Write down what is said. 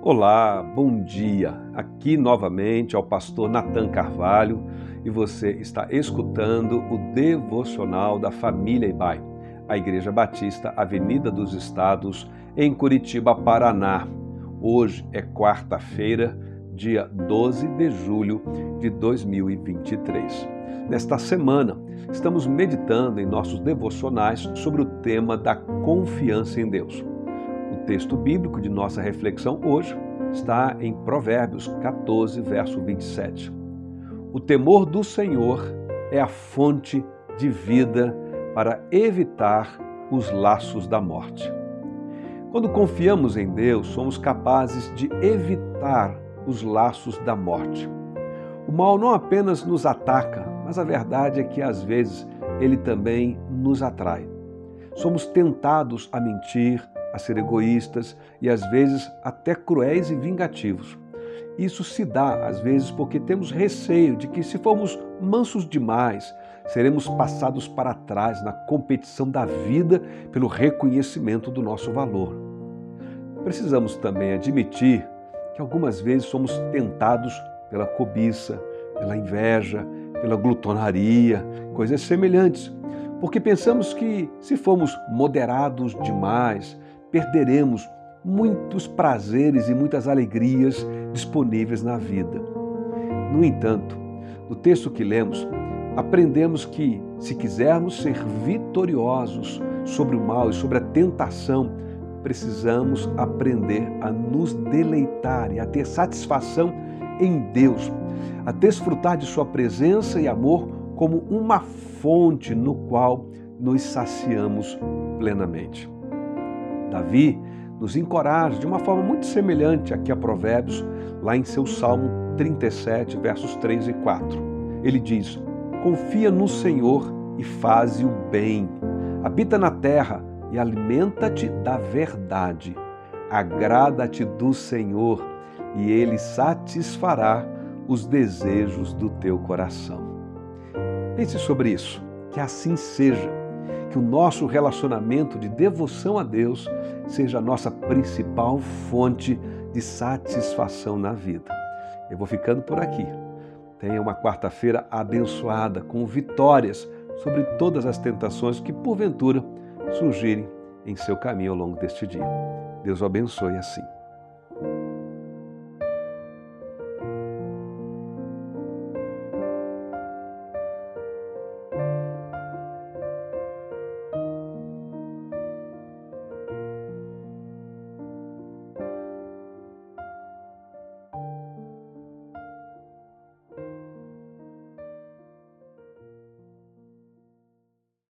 Olá, bom dia. Aqui novamente é o pastor Nathan Carvalho e você está escutando o devocional da família Ibai, a Igreja Batista Avenida dos Estados, em Curitiba, Paraná. Hoje é quarta-feira, dia 12 de julho de 2023. Nesta semana, estamos meditando em nossos devocionais sobre o tema da confiança em Deus. Texto bíblico de nossa reflexão hoje está em Provérbios 14, verso 27. O temor do Senhor é a fonte de vida para evitar os laços da morte. Quando confiamos em Deus, somos capazes de evitar os laços da morte. O mal não apenas nos ataca, mas a verdade é que às vezes ele também nos atrai. Somos tentados a mentir, a ser egoístas e às vezes até cruéis e vingativos. Isso se dá às vezes porque temos receio de que, se formos mansos demais, seremos passados para trás na competição da vida pelo reconhecimento do nosso valor. Precisamos também admitir que algumas vezes somos tentados pela cobiça, pela inveja, pela glutonaria, coisas semelhantes, porque pensamos que, se formos moderados demais, perderemos muitos prazeres e muitas alegrias disponíveis na vida. No entanto, no texto que lemos, aprendemos que, se quisermos ser vitoriosos sobre o mal e sobre a tentação, precisamos aprender a nos deleitar e a ter satisfação em Deus, a desfrutar de Sua presença e amor como uma fonte no qual nos saciamos plenamente. Davi nos encoraja de uma forma muito semelhante aqui a Provérbios, lá em seu Salmo 37, versos 3 e 4. Ele diz: Confia no Senhor e faze o bem. Habita na terra e alimenta-te da verdade. Agrada-te do Senhor e ele satisfará os desejos do teu coração. Pense sobre isso, que assim seja que o nosso relacionamento de devoção a Deus seja a nossa principal fonte de satisfação na vida. Eu vou ficando por aqui. Tenha uma quarta-feira abençoada, com vitórias sobre todas as tentações que porventura surgirem em seu caminho ao longo deste dia. Deus o abençoe assim.